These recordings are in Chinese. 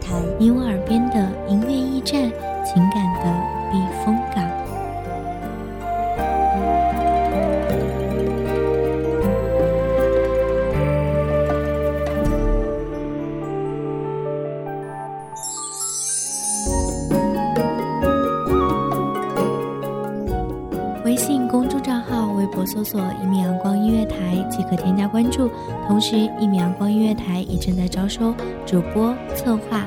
台，你我耳边的音乐驿站，情感的避风港。微信公众账号、微博搜索“一米阳光音乐台”即可添加关注。同时，一米阳光音乐台也正在招收主播、策划、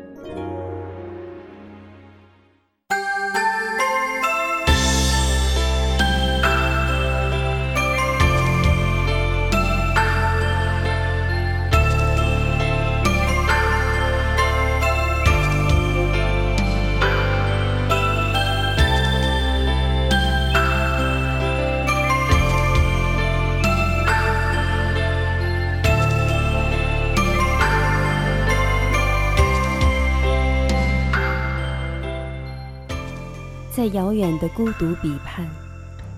在遥远的孤独彼畔，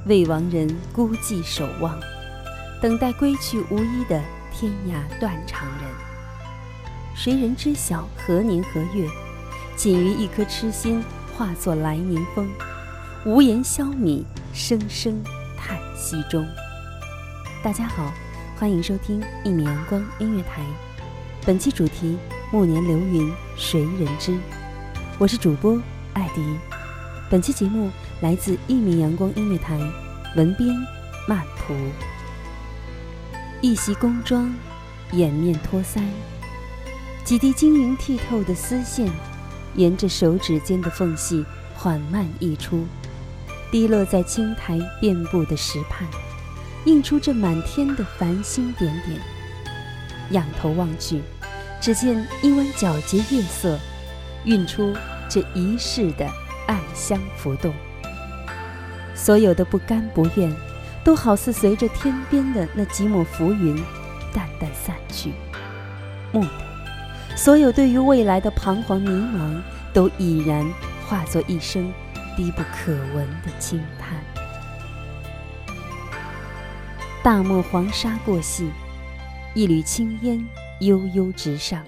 为亡人孤寂守望，等待归去无依的天涯断肠人。谁人知晓何年何月？仅于一颗痴心化作来年风，无言消弭，声声叹息中。大家好，欢迎收听一米阳光音乐台，本期主题：暮年流云谁人知？我是主播艾迪。本期节目来自一米阳光音乐台，文编曼蒲。一袭工装，掩面托腮，几滴晶莹剔透的丝线，沿着手指间的缝隙缓慢溢出，滴落在青苔遍布的石畔，映出这满天的繁星点点。仰头望去，只见一弯皎洁月色，晕出这一世的。暗香浮动，所有的不甘不愿，都好似随着天边的那几抹浮云，淡淡散去。蓦地，所有对于未来的彷徨迷茫，都已然化作一声低不可闻的轻叹。大漠黄沙过隙，一缕青烟悠悠直上。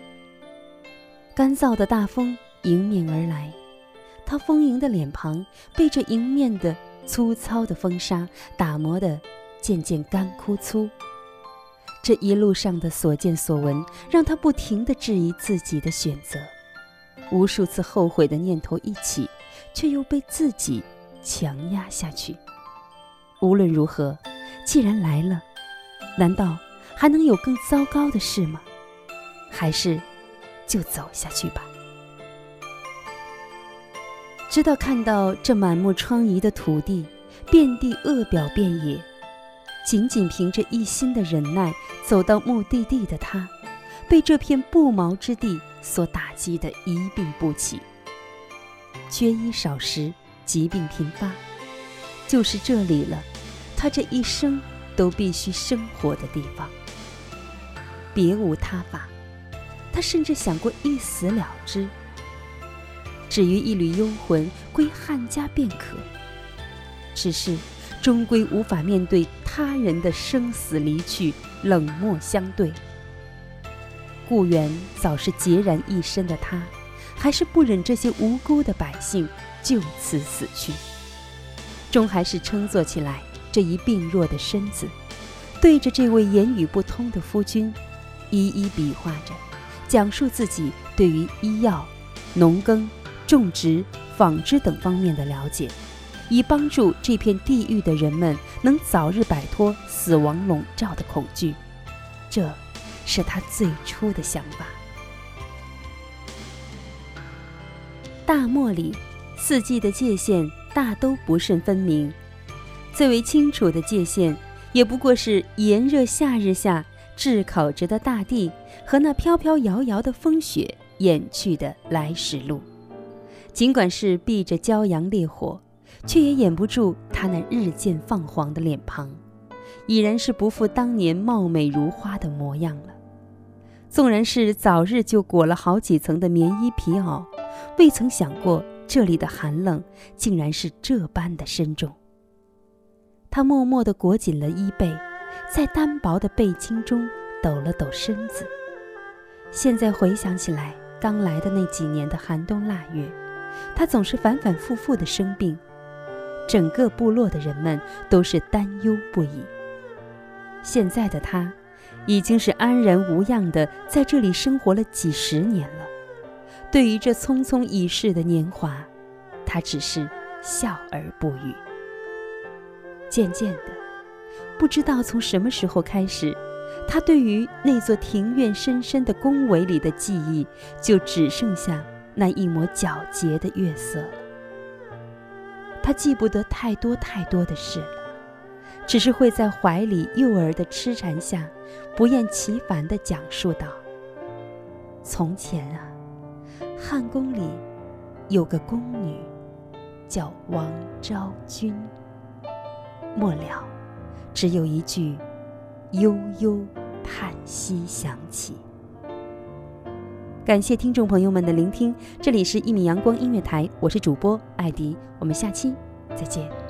干燥的大风迎面而来。他丰盈的脸庞被这迎面的粗糙的风沙打磨得渐渐干枯粗。这一路上的所见所闻，让他不停地质疑自己的选择，无数次后悔的念头一起，却又被自己强压下去。无论如何，既然来了，难道还能有更糟糕的事吗？还是就走下去吧。直到看到这满目疮痍的土地，遍地恶表遍野，仅仅凭着一心的忍耐走到目的地的他，被这片不毛之地所打击得一病不起。缺衣少食，疾病频发，就是这里了，他这一生都必须生活的地方。别无他法，他甚至想过一死了之。至于一缕幽魂归汉家便可，只是终归无法面对他人的生死离去，冷漠相对。故园早是孑然一身的他，还是不忍这些无辜的百姓就此死去，终还是撑坐起来这一病弱的身子，对着这位言语不通的夫君，一一比划着，讲述自己对于医药、农耕。种植、纺织等方面的了解，以帮助这片地域的人们能早日摆脱死亡笼罩的恐惧。这，是他最初的想法。大漠里，四季的界限大都不甚分明，最为清楚的界限，也不过是炎热夏日下炙烤着的大地和那飘飘摇摇的风雪掩去的来时路。尽管是避着骄阳烈火，却也掩不住他那日渐放黄的脸庞，已然是不复当年貌美如花的模样了。纵然是早日就裹了好几层的棉衣皮袄，未曾想过这里的寒冷竟然是这般的深重。他默默地裹紧了衣背，在单薄的背巾中抖了抖身子。现在回想起来，刚来的那几年的寒冬腊月。他总是反反复复的生病，整个部落的人们都是担忧不已。现在的他，已经是安然无恙的在这里生活了几十年了。对于这匆匆已逝的年华，他只是笑而不语。渐渐的，不知道从什么时候开始，他对于那座庭院深深的宫闱里的记忆，就只剩下。那一抹皎洁的月色，他记不得太多太多的事了，只是会在怀里幼儿的痴缠下，不厌其烦地讲述道：“从前啊，汉宫里有个宫女，叫王昭君。末了，只有一句悠悠叹息响起。”感谢听众朋友们的聆听，这里是《一米阳光音乐台》，我是主播艾迪，我们下期再见。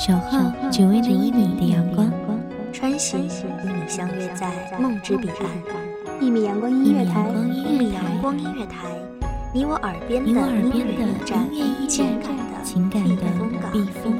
守候只为那一米的阳光，穿行与你相约在梦之彼岸。一米阳光音乐台，一米阳光音乐台，你我耳边的音乐驿站，情感的避风港。